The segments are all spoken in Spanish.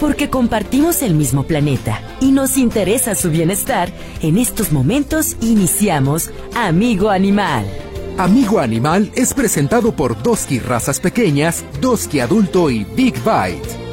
Porque compartimos el mismo planeta y nos interesa su bienestar, en estos momentos iniciamos Amigo Animal. Amigo Animal es presentado por Doski Razas Pequeñas, Doski Adulto y Big Bite.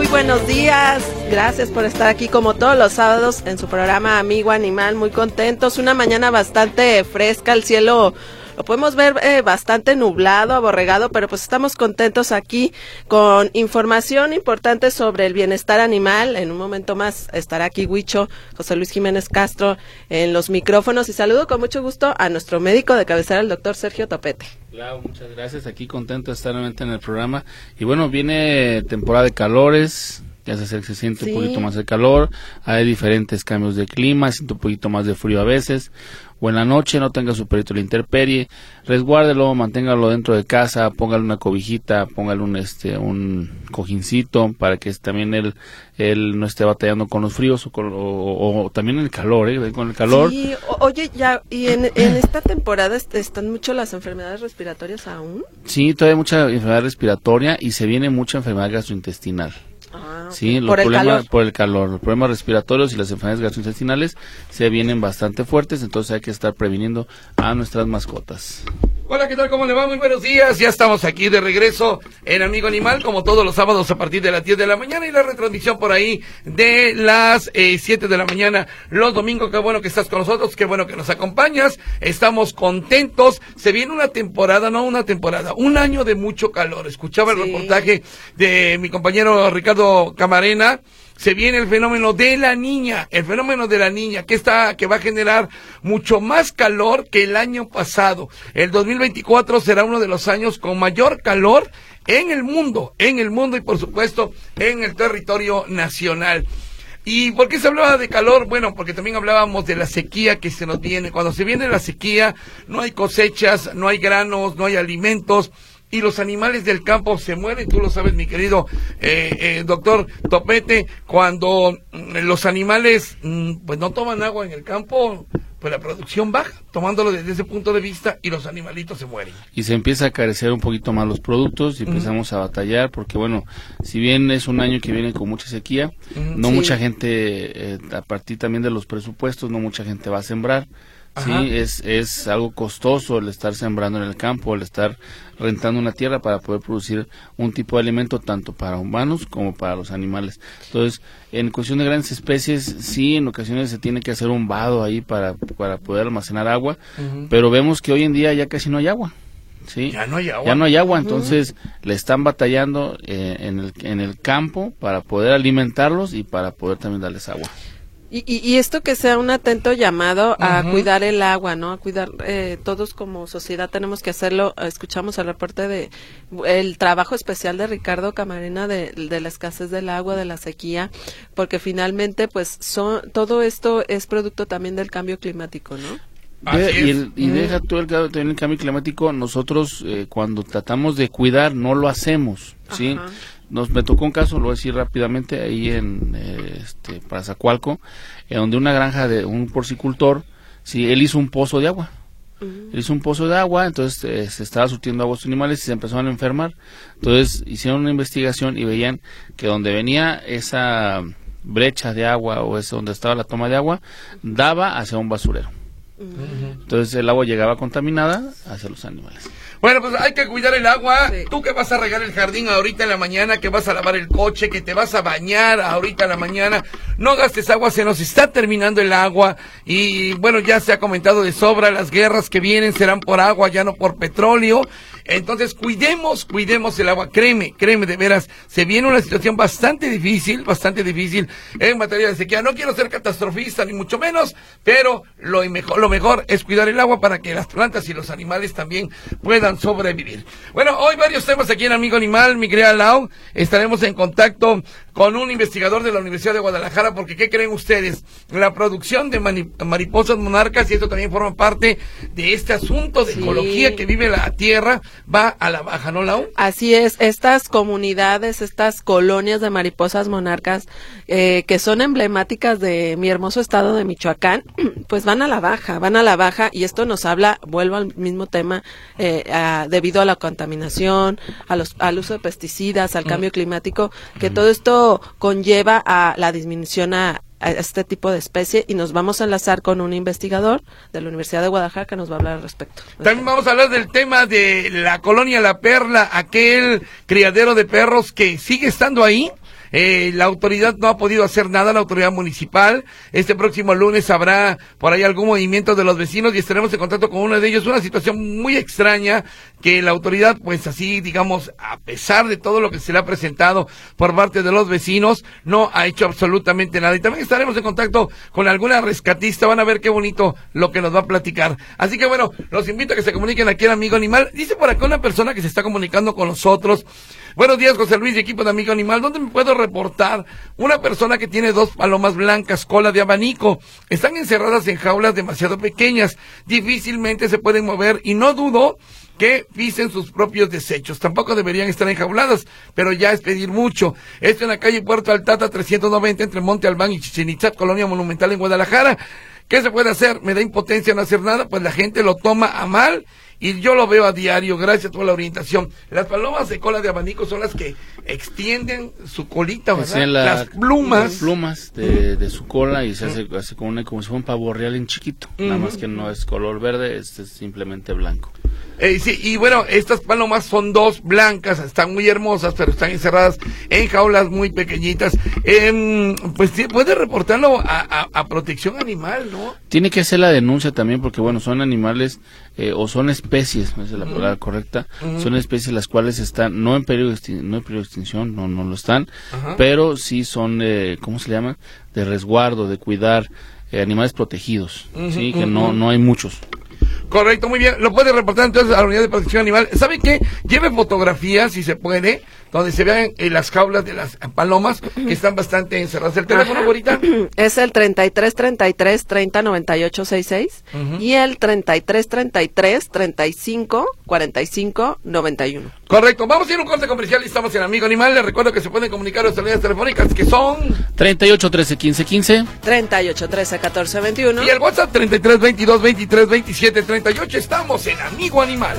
Muy buenos días. Gracias por estar aquí como todos los sábados en su programa Amigo Animal. Muy contentos. Una mañana bastante fresca, el cielo lo podemos ver eh, bastante nublado, aborregado, pero pues estamos contentos aquí con información importante sobre el bienestar animal. En un momento más estará aquí Huicho, José Luis Jiménez Castro en los micrófonos y saludo con mucho gusto a nuestro médico de cabecera, el doctor Sergio Topete. Claro, muchas gracias. Aquí contento de estar nuevamente en el programa. Y bueno, viene temporada de calores, ya se, se siente un poquito más de calor, hay diferentes cambios de clima, siente un poquito más de frío a veces o en la noche no tenga su perrito la interperie, resguárdelo, manténgalo dentro de casa, póngale una cobijita, póngale un este un cojincito para que también él, él no esté batallando con los fríos o, con, o, también el calor, ¿eh? con el calor. Sí, oye, ya, y en, en esta temporada están mucho las enfermedades respiratorias aún. Sí, todavía hay mucha enfermedad respiratoria y se viene mucha enfermedad gastrointestinal. Ah, Sí, por, el calor. por el calor. Los problemas respiratorios y las enfermedades gastrointestinales se vienen bastante fuertes, entonces hay que estar previniendo a nuestras mascotas. Hola, ¿qué tal? ¿Cómo le va? Muy buenos días. Ya estamos aquí de regreso en Amigo Animal, como todos los sábados a partir de las 10 de la mañana y la retransmisión por ahí de las eh, 7 de la mañana los domingos. Qué bueno que estás con nosotros, qué bueno que nos acompañas. Estamos contentos. Se viene una temporada, no una temporada, un año de mucho calor. Escuchaba el Sí. reportaje de mi compañero Ricardo Camarena se viene el fenómeno de la niña, el fenómeno de la niña que está que va a generar mucho más calor que el año pasado. El 2024 será uno de los años con mayor calor en el mundo, en el mundo y por supuesto en el territorio nacional. ¿Y por qué se hablaba de calor? Bueno, porque también hablábamos de la sequía que se nos viene. Cuando se viene la sequía, no hay cosechas, no hay granos, no hay alimentos y los animales del campo se mueren, tú lo sabes mi querido eh, eh, doctor Topete, cuando mm, los animales mm, pues no toman agua en el campo, pues la producción baja, tomándolo desde ese punto de vista y los animalitos se mueren. y se empieza a carecer un poquito más los productos y empezamos a batallar porque bueno si bien es un año que viene con mucha sequía no sí. mucha gente eh, a partir también de los presupuestos no mucha gente va a sembrar sí es es algo costoso el estar sembrando en el campo el estar rentando una tierra para poder producir un tipo de alimento tanto para humanos como para los animales. Entonces en cuestión de grandes especies sí en ocasiones se tiene que hacer un vado ahí para para poder almacenar agua pero vemos que hoy en día ya casi no hay agua sí Ya no hay agua. ya no hay agua, entonces le están batallando eh, en, el, en el campo para poder alimentarlos y para poder también darles agua. Y, y, y esto que sea un atento llamado a cuidar el agua, ¿no? A cuidar, eh, todos como sociedad tenemos que hacerlo. Escuchamos el reporte de el trabajo especial de Ricardo Camarena de, de la escasez del agua, de la sequía, porque finalmente, pues, son, todo esto es producto también del cambio climático, ¿no? De- y es. el- y deja tú el, ca- también el cambio climático, nosotros eh, cuando tratamos de cuidar no lo hacemos, ¿sí? Ajá. Nos, me tocó un caso, lo voy a decir rápidamente, ahí en eh, este, Parazacualco, en donde una granja de un porcicultor, sí, él hizo un pozo de agua. Él hizo un pozo de agua, entonces eh, se estaba surtiendo agua a sus animales y se empezaron a enfermar. Entonces hicieron una investigación y veían que donde venía esa brecha de agua o ese donde estaba la toma de agua, daba hacia un basurero. Entonces el agua llegaba contaminada hacia los animales. Bueno, pues hay que cuidar el agua. Sí. Tú que vas a regar el jardín ahorita en la mañana, que vas a lavar el coche, que te vas a bañar ahorita en la mañana, no gastes agua, se nos está terminando el agua. Y bueno, ya se ha comentado de sobra, las guerras que vienen serán por agua, ya no por petróleo. Entonces, cuidemos, cuidemos el agua. Créeme, créeme, de veras, se viene una situación bastante difícil, bastante difícil en materia de sequía. No quiero ser catastrofista, ni mucho menos, pero lo mejor, lo mejor es cuidar el agua para que las plantas y los animales también puedan sobrevivir. Bueno, hoy varios temas aquí en Amigo Animal, mi querida Lau. Estaremos en contacto con un investigador de la Universidad de Guadalajara, porque ¿qué creen ustedes? La producción de mariposas monarcas, y esto también forma parte de este asunto de ecología que vive la Tierra, va a la baja, ¿no, Lau? Así es, estas comunidades, estas colonias de mariposas monarcas, eh, que son emblemáticas de mi hermoso estado de Michoacán, pues van a la baja, van a la baja, y esto nos habla, vuelvo al mismo tema, eh, debido a la contaminación, a los, al uso de pesticidas, al mm. cambio climático, que todo esto conlleva a la disminución a, este tipo de especie y nos vamos a enlazar con un investigador de la Universidad de Guadalajara que nos va a hablar al respecto. También vamos a hablar del tema de la colonia La Perla, aquel criadero de perros que sigue estando ahí eh, la autoridad no ha podido hacer nada, la autoridad municipal. Este próximo lunes habrá por ahí algún movimiento de los vecinos y estaremos en contacto con uno de ellos. Una situación muy extraña que la autoridad, pues así, digamos, a pesar de todo lo que se le ha presentado por parte de los vecinos, no ha hecho absolutamente nada. Y también estaremos en contacto con alguna rescatista. Van a ver qué bonito lo que nos va a platicar. Así que bueno, los invito a que se comuniquen aquí al Amigo Animal. Dice por acá una persona que se está comunicando con nosotros. Buenos días, José Luis y equipo de Amigo Animal. ¿Dónde me puedo reportar una persona que tiene dos palomas blancas, cola de abanico? Están encerradas en jaulas demasiado pequeñas. Difícilmente se pueden mover y no dudo que pisen sus propios desechos. Tampoco deberían estar enjauladas, pero ya es pedir mucho. Esto en la calle Puerto Altata 390 entre Monte Albán y Chichen Itzá, Colonia Monumental en Guadalajara. ¿Qué se puede hacer? Me da impotencia no hacer nada, pues la gente lo toma a mal y yo lo veo a diario, gracias por la orientación. Las palomas de cola de abanico son las que extienden su colita, ¿verdad? las plumas. Las plumas de, su cola y se hace, como, una, como si fuera un pavo real en chiquito. Nada más que no es color verde, es simplemente blanco. Eh, sí, y bueno, estas palomas son dos blancas, están muy hermosas, pero están encerradas en jaulas muy pequeñitas. Eh, pues puede reportarlo a, a, protección animal, ¿no? Tiene que hacer la denuncia también, porque bueno, son animales eh, o son especies, esa es la palabra correcta, son especies las cuales están, no en periodo de, no en periodo de extinción, no, no lo están, pero sí son, eh, ¿cómo se llama? De resguardo, de cuidar. Eh, animales protegidos, sí, que no, no hay muchos. Correcto, muy bien. Lo puede reportar entonces a la unidad de protección animal. ¿Sabe qué? Lleve fotografías, si se puede, donde se vean en las jaulas de las palomas que están bastante encerradas. ¿El teléfono, ahorita? Es el 33 33 30 98 66 y el 33 33 35 45 91. Correcto. Vamos a ir a un corte comercial y estamos en Amigo Animal. Les recuerdo que se pueden comunicar a las líneas telefónicas que son 38 13 15 15 38 13 14 21 y el WhatsApp 33 22 23 27 38. Estamos en Amigo Animal.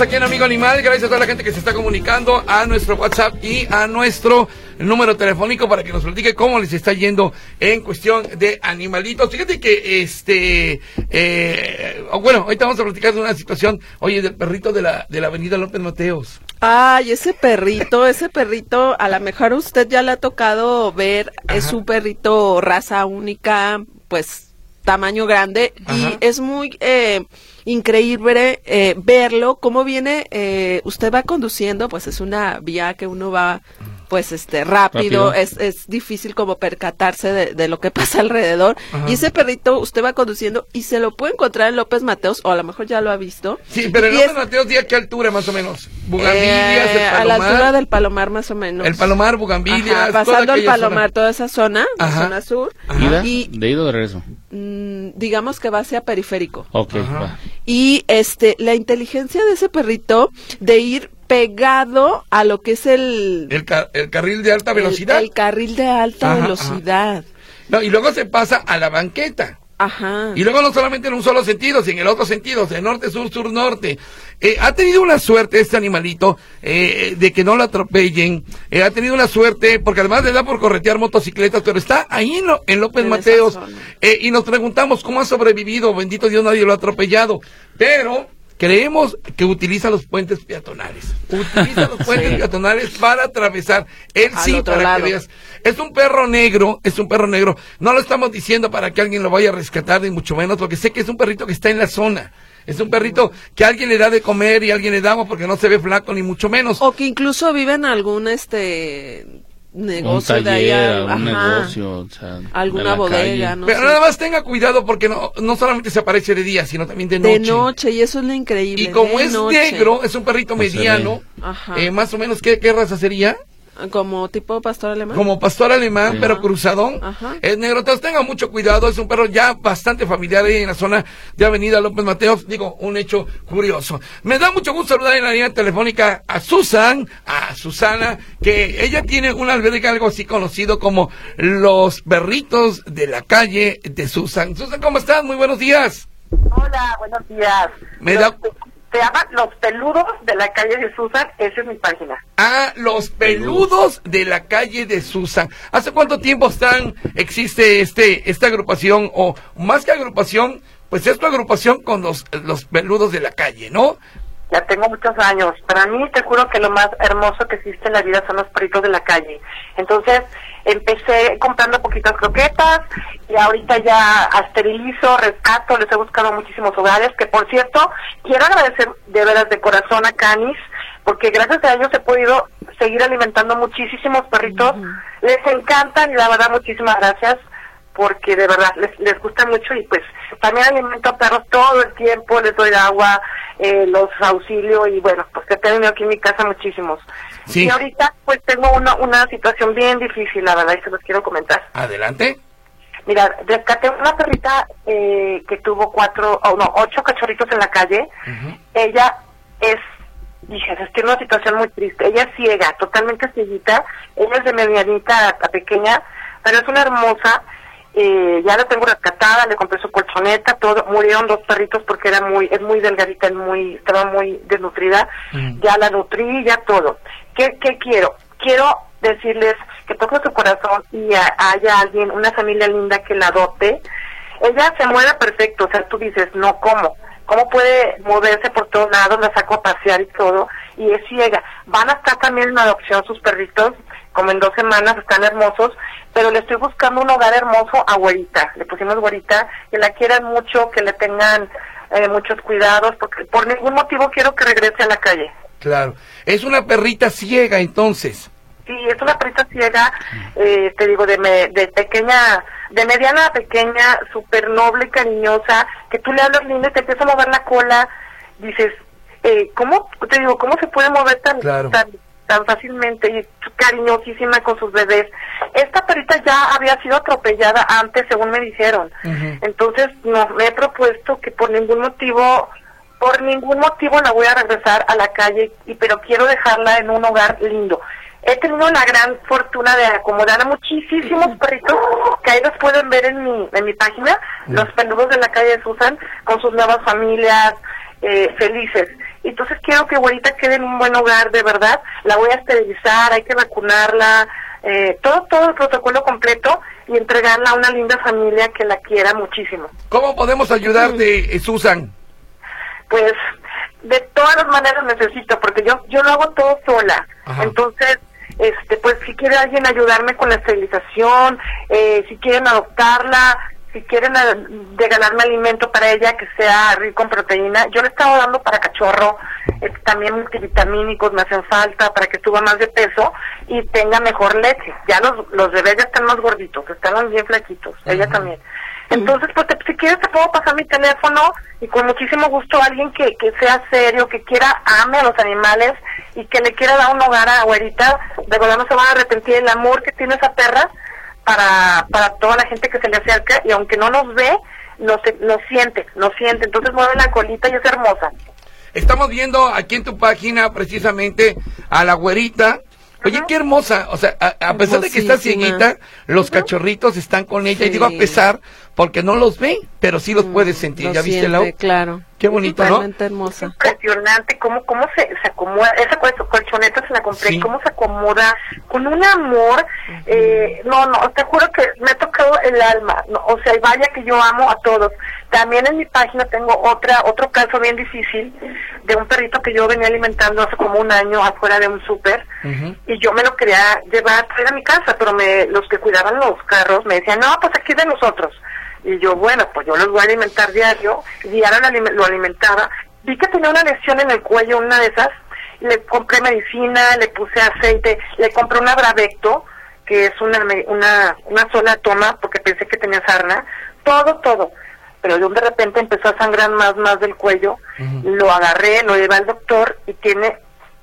Aquí en Amigo Animal. Gracias a toda la gente que se está comunicando a nuestro WhatsApp y a nuestro número telefónico para que nos platique cómo les está yendo en cuestión de animalitos. Fíjate que este, eh, bueno, ahorita vamos a platicar de una situación, oye, del perrito de la, de la avenida López Mateos. Ay, ese perrito, ese perrito, a lo mejor usted ya le ha tocado ver, es un perrito raza única, pues tamaño grande y es muy eh, increíble eh, verlo, cómo viene, eh, usted va conduciendo, pues es una vía que uno va pues este rápido, Es, es difícil como percatarse de, lo que pasa alrededor. Y ese perrito usted va conduciendo y se lo puede encontrar en López Mateos, o a lo mejor ya lo ha visto. Sí, pero en López Mateos, ¿a qué altura más o menos? Bugambilias, eh, A la altura del Palomar más o menos. El Palomar, Bugambilias. pasando el Palomar, toda esa zona, la zona sur. Y, ¿De ida o de regreso? Mm, digamos que va hacia periférico. Ok, va. Y este, la inteligencia de ese perrito de ir pegado a lo que es el... El, carril de alta velocidad. El, carril de alta velocidad. No, y luego se pasa a la banqueta. Ajá. Y luego no solamente en un solo sentido, sino en el otro sentido, de norte, sur, sur, norte. Eh, ha tenido una suerte este animalito eh, de que no lo atropellen. Eh, ha tenido una suerte, porque además le da por corretear motocicletas, pero está ahí en, en López Mateos. y nos preguntamos cómo ha sobrevivido. Bendito Dios, nadie lo ha atropellado. Pero Creemos que utiliza los puentes peatonales. Utiliza los puentes peatonales para atravesar. Él sí, para que veas. Es un perro negro, es un perro negro. No lo estamos diciendo para que alguien lo vaya a rescatar, ni mucho menos, porque sé que es un perrito que está en la zona. Es un perrito que alguien le da de comer y alguien le da agua porque no se ve flaco, ni mucho menos. O que incluso vive en algún, este negocio un de ahí, taller, a- un ajá, negocio, o sea, en alguna la bodega, calle. no Pero sé. nada más tenga cuidado porque no, no solamente se aparece de día, sino también de noche. de noche y eso es lo increíble. Y como es noche. negro, es un perrito Pues mediano, Ajá. eh, más o menos, ¿qué, qué raza sería? Como tipo pastor alemán. Como pastor alemán, Sí. pero cruzadón. Ajá. Es negro, entonces tenga mucho cuidado, es un perro ya bastante familiar ahí en la zona de Avenida López Mateos. Digo, un hecho curioso. Me da mucho gusto saludar en la línea telefónica a Susan, a Susana, que ella tiene un albergue algo así conocido como los perritos de la calle de Susan. Susan, ¿cómo estás? Muy buenos días. Hola, buenos días. Me Los- da- Se llama Los Peludos de la calle de Susan, esa es mi página. a los peludos de la calle de Susan. ¿Hace cuánto tiempo están existe este esta agrupación o más que agrupación, pues es tu agrupación con los los peludos de la calle, ¿no? Ya tengo muchos años. Para mí, te juro que lo más hermoso que existe en la vida son los perritos de la calle. Entonces, empecé comprando poquitas croquetas y ahorita ya esterilizo, rescato, les he buscado muchísimos hogares, que por cierto, quiero agradecer de veras de corazón a Canis, porque gracias a ellos he podido seguir alimentando muchísimos perritos. Les encantan y la verdad, muchísimas gracias porque de verdad les, les gusta mucho y pues también alimento a perros todo el tiempo, les doy agua, eh, los auxilio y bueno, pues que he tenido aquí en mi casa muchísimos. Sí. Y ahorita pues tengo una, una situación bien difícil, la verdad, y se los quiero comentar. Adelante. Mira, rescaté una perrita eh, que tuvo cuatro, o no, ocho cachorritos en la calle. Ella es, dije, es que es una situación muy triste. Ella es ciega, totalmente cieguita. Ella es de medianita a, pequeña, pero es una hermosa. Eh, ya la tengo rescatada, le compré su colchoneta, todo. Murieron dos perritos porque era muy, es muy delgadita, es muy, estaba muy desnutrida. Ya la nutrí, ya todo. ¿Qué, qué quiero? Quiero decirles que toque su corazón y haya alguien, una familia linda que la adopte. Ella se mueve perfecto, o sea, tú dices, no, ¿cómo? ¿Cómo puede moverse por todos lados? La saco a pasear y todo, y es ciega. Van a estar también en adopción sus perritos, como en dos semanas, están hermosos, pero le estoy buscando un hogar hermoso a Güerita. Le pusimos Güerita, que la quieran mucho, que le tengan eh, muchos cuidados, porque por ningún motivo quiero que regrese a la calle. Claro. Es una perrita ciega entonces. Sí, es una perrita ciega, eh, te digo, de, me- de pequeña, de mediana a pequeña, súper noble cariñosa, que tú le hablas lindo y te empieza a mover la cola, dices, eh, ¿cómo, te digo, cómo se puede mover tan, Claro. tan, tan fácilmente y cariñosísima con sus bebés? Esta perrita ya había sido atropellada antes, según me dijeron. Entonces, no, me he propuesto que por ningún motivo, por ningún motivo la voy a regresar a la calle, y pero quiero dejarla en un hogar lindo. He tenido la gran fortuna de acomodar a muchísimos perritos que ahí los pueden ver en mi, en mi página, los peludos de la calle de Susan, con sus nuevas familias, eh, felices. Entonces quiero que Güerita quede en un buen hogar, de verdad. La voy a esterilizar, hay que vacunarla, eh, todo, todo el protocolo completo y entregarla a una linda familia que la quiera muchísimo. ¿Cómo podemos ayudarte, Susan? Pues de todas las maneras necesito, porque yo yo lo hago todo sola. Ajá. Entonces, este pues si quiere alguien ayudarme con la esterilización, eh, si quieren adoptarla, si quieren eh, regalarme alimento para ella que sea rico en proteína, yo le he estado dando para cachorro, eh, también multivitamínicos me hacen falta para que suba más de peso y tenga mejor leche. Ya los, los bebés ya están más gorditos, están bien flaquitos, ella también. Entonces, pues te- si quieres te puedo pasar mi teléfono y con muchísimo gusto alguien que, que sea serio, que quiera, ame a los animales y que le quiera dar un hogar a Güerita, de verdad no se van a arrepentir el amor que tiene esa perra para, para toda la gente que se le acerca y aunque no nos ve, nos, nos siente, nos siente, entonces mueve la colita y es hermosa. Estamos viendo aquí en tu página precisamente a la güerita. Oye, qué hermosa. O sea, a, a pesar de que está cieguita, los cachorritos están con ella. Y Sí. digo a pesar, porque no los ve, pero sí los puedes sentir. Lo ¿Ya viste, siente, Lau? claro. Qué bonito, ¿no? Es hermosa. impresionante cómo, cómo se, se acomoda, esa col- colchoneta se la compré, Sí. cómo se acomoda con un amor, eh, no, no, te juro que me ha tocado el alma, no, o sea, vaya que yo amo a todos. También en mi página tengo otra, otro caso bien difícil de un perrito que yo venía alimentando hace como un año afuera de un súper y yo me lo quería llevar traer a mi casa, pero me, los que cuidaban los carros me decían, no, pues aquí es de nosotros. Y yo, bueno, pues yo los voy a alimentar diario, y diario lo alime- lo alimentaba. Vi que tenía una lesión en el cuello, una de esas, le compré medicina, le puse aceite, le compré un Bravecto, que es una, una, una sola toma porque pensé que tenía sarna, todo, todo. Pero yo de repente empezó a sangrar más, más del cuello, lo agarré, lo llevé al doctor y tiene,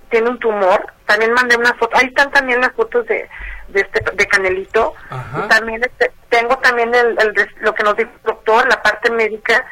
tiene un tumor. También mandé una foto, ahí están también las fotos de, de este, de Canelito. Ajá. También este, tengo también el, el lo que nos dijo el doctor, la parte médica,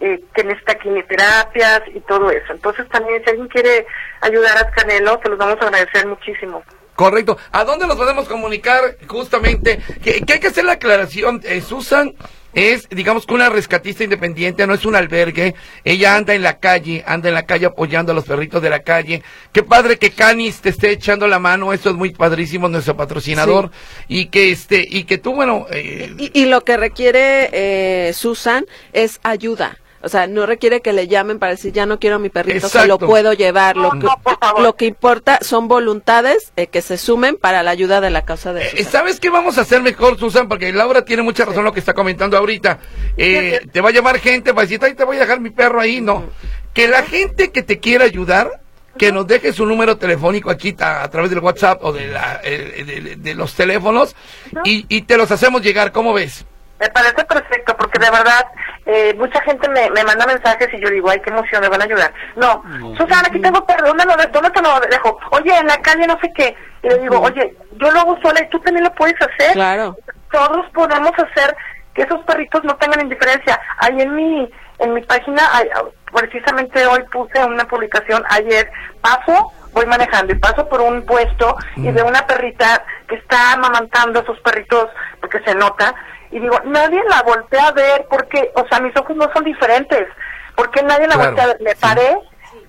eh, que necesita quimioterapias y todo eso. Entonces también si alguien quiere ayudar a Canelo, se los vamos a agradecer muchísimo. Correcto. ¿A dónde nos podemos comunicar justamente? Que, que hay que hacer la aclaración. Eh, Susan es, digamos que una rescatista independiente, no es un albergue. Ella anda en la calle, anda en la calle apoyando a los perritos de la calle. Qué padre que Canis te esté echando la mano. Eso es muy padrísimo, nuestro patrocinador. Y que este, y que tú, bueno, eh, Y, y lo que requiere eh, Susan es ayuda. O sea, no requiere que le llamen para decir, ya no quiero a mi perrito, se lo Exacto. puedo llevar. Lo No, que, no, lo que importa son voluntades eh, que se sumen para la ayuda de la causa de Eh, Susan. ¿Sabes qué vamos a hacer mejor, Susan? Porque Laura tiene mucha razón lo que está comentando ahorita. Eh, te va a llamar gente para decir, ay, te voy a dejar mi perro ahí. No. Que la gente que te quiera ayudar, que nos deje su número telefónico aquí ta- a, través del WhatsApp o de, la- eh, de- de los teléfonos y, y te los hacemos llegar. ¿Cómo ves? Me parece perfecto porque de verdad eh, mucha gente me, me manda mensajes y yo digo, ay, qué emoción, me van a ayudar. No, Susana, aquí tengo perro, ¿dónde, lo de- ¿dónde te lo dejo? Oye, en la calle no sé qué. Y le digo, oye, yo lo hago sola y tú también lo puedes hacer. Claro. Todos podemos hacer que esos perritos no tengan indiferencia. Ahí en mi, en mi página, ay, precisamente hoy puse una publicación ayer, paso, voy manejando y paso por un puesto y veo una perrita que está amamantando a sus perritos porque se nota y digo, nadie la voltea a ver porque, o sea, mis ojos no son diferentes. porque nadie la Claro, voltea a ver? Me sí. paré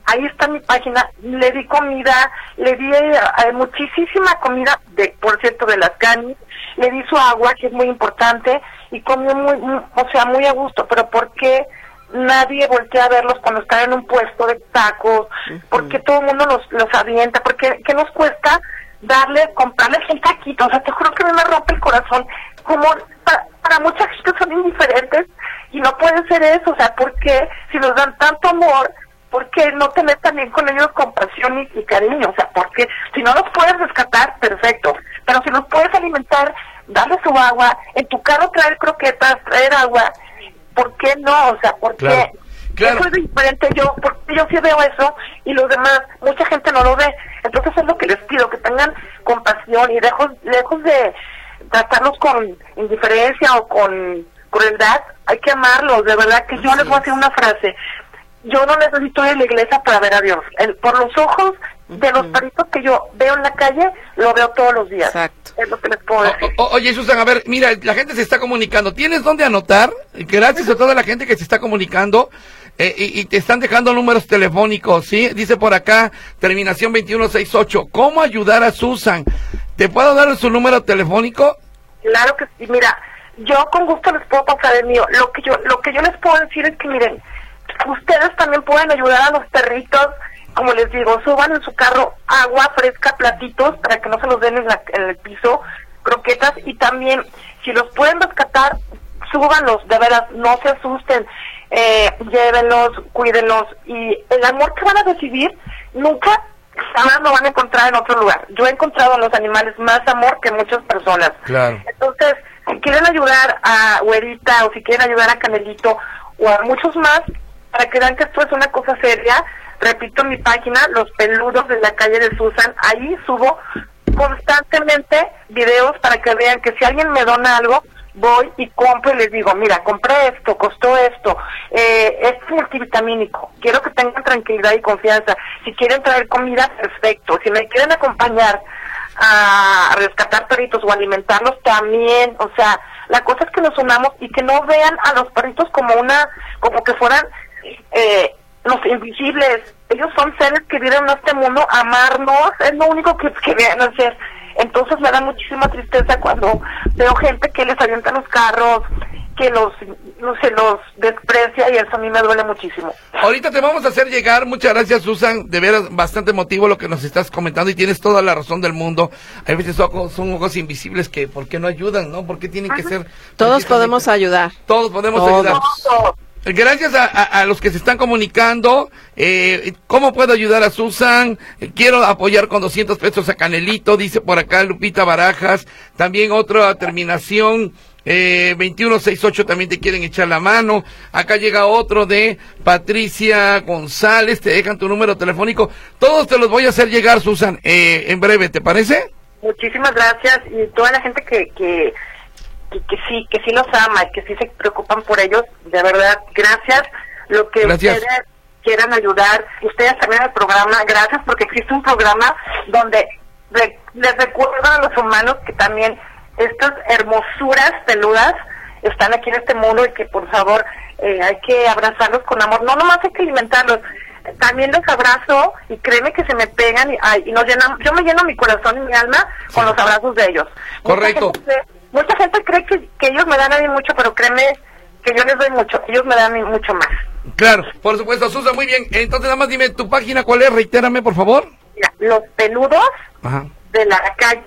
ahí está mi página, le di comida, le di eh, eh, muchísima comida, de por cierto, de las canis, le di su agua, que es muy importante, y comió muy, muy- o sea, muy a gusto, pero ¿por qué nadie voltea a verlos cuando están en un puesto de tacos? ¿Por qué todo el mundo los, los avienta? ¿Por qué, nos cuesta darle, comprarles un taquito? O sea, te juro que me rompe el corazón, como para, para mucha gente son indiferentes, y no puede ser eso, o sea, ¿por qué si nos dan tanto amor, ¿por qué no tener también con ellos compasión y, y cariño? O sea, porque si no los puedes rescatar, perfecto. Pero si los puedes alimentar, darles su agua, en tu carro traer croquetas, traer agua, ¿por qué no? O sea, ¿por Claro, qué? claro. Eso es diferente yo, porque yo sí veo eso y los demás, mucha gente no lo ve. Entonces es lo que les pido, que tengan compasión y lejos, lejos de tratarlos con indiferencia o con crueldad, hay que amarlos, de verdad que yo les voy a decir una frase, yo no necesito ir a la iglesia para ver a Dios. El- por los ojos de los perritos que yo veo en la calle, lo veo todos los días. Exacto. Es lo que les puedo decir. O- o- oye, Susan, a ver, mira, la gente se está comunicando. ¿Tienes dónde anotar? Gracias a toda la gente que se está comunicando. eh, y, y te están dejando números telefónicos, ¿sí? Dice por acá, terminación 2168. ¿Cómo ayudar a Susan? ¿Te puedo dar su número telefónico? Claro que sí, mira, yo con gusto les puedo pasar el mío. Lo que yo, lo que yo les puedo decir es que miren, ustedes también pueden ayudar a los perritos, como les digo, suban en su carro agua fresca, platitos, para que no se los den en, la- en el piso, croquetas, y también, si los pueden rescatar, súbanlos, de veras, no se asusten, eh, llévenlos, cuídenlos, y el amor que van a recibir, nunca jamás lo van a encontrar en otro lugar. Yo he encontrado en los animales más amor que muchas personas. Claro. Entonces, si quieren ayudar a Güerita o si quieren ayudar a Canelito o a muchos más, para que vean que esto es una cosa seria, repito mi página, Los Peludos de la calle de Susan, ahí subo constantemente videos para que vean que si alguien me dona algo, voy y compro y les digo, mira, compré esto, costó esto, eh, es multivitamínico, quiero que tengan tranquilidad y confianza. Si quieren traer comida, perfecto. Si me quieren acompañar a rescatar perritos o alimentarlos también, o sea, la cosa es que nos unamos y que no vean a los perritos como una, como que fueran eh, los invisibles. Ellos son seres que viven en este mundo, amarnos, es lo único que, que vean hacer. Entonces me da muchísima tristeza cuando veo gente que les avienta los carros, que los, no se los desprecia y eso a mí me duele muchísimo. Ahorita te vamos a hacer llegar, muchas gracias Susan, de veras bastante emotivo lo que nos estás comentando y tienes toda la razón del mundo. Hay veces ojos, son ojos invisibles que, ¿por qué no ayudan, no? ¿Por qué tienen que ser? Todos podemos ayudar. Todos podemos Todos. ayudar. Todos, Gracias a, a- los que se están comunicando. Eh, ¿Cómo puedo ayudar a Susan? Eh, Quiero apoyar con 200 pesos a Canelito, dice por acá Lupita Barajas. También otra terminación. Eh, 2168 también te quieren echar la mano. Acá llega otro de Patricia González. Te dejan tu número telefónico. Todos te los voy a hacer llegar, Susan, eh, en breve, ¿te parece? Muchísimas gracias y toda la gente que, que, que, que sí que sí los ama y que sí se preocupan por ellos, de verdad, gracias. Lo que Gracias. ustedes quieran ayudar, ustedes también al programa, gracias porque existe un programa donde re- les recuerdo a los humanos que también estas hermosuras peludas están aquí en este mundo y que por favor eh, hay que abrazarlos con amor. No nomás hay que alimentarlos, también los abrazo y créeme que se me pegan y, ay, y nos llenan, yo me lleno mi corazón y mi alma con los abrazos de ellos. Correcto. Mucha gente, mucha gente cree que, que ellos me dan a mí mucho, pero créeme que yo les doy mucho, ellos me dan a mí mucho más. Claro, por supuesto, Susan, muy bien. Entonces, nada más dime tu página, ¿cuál es? Reitérame, por favor. Mira, los peludos Ajá. de la calle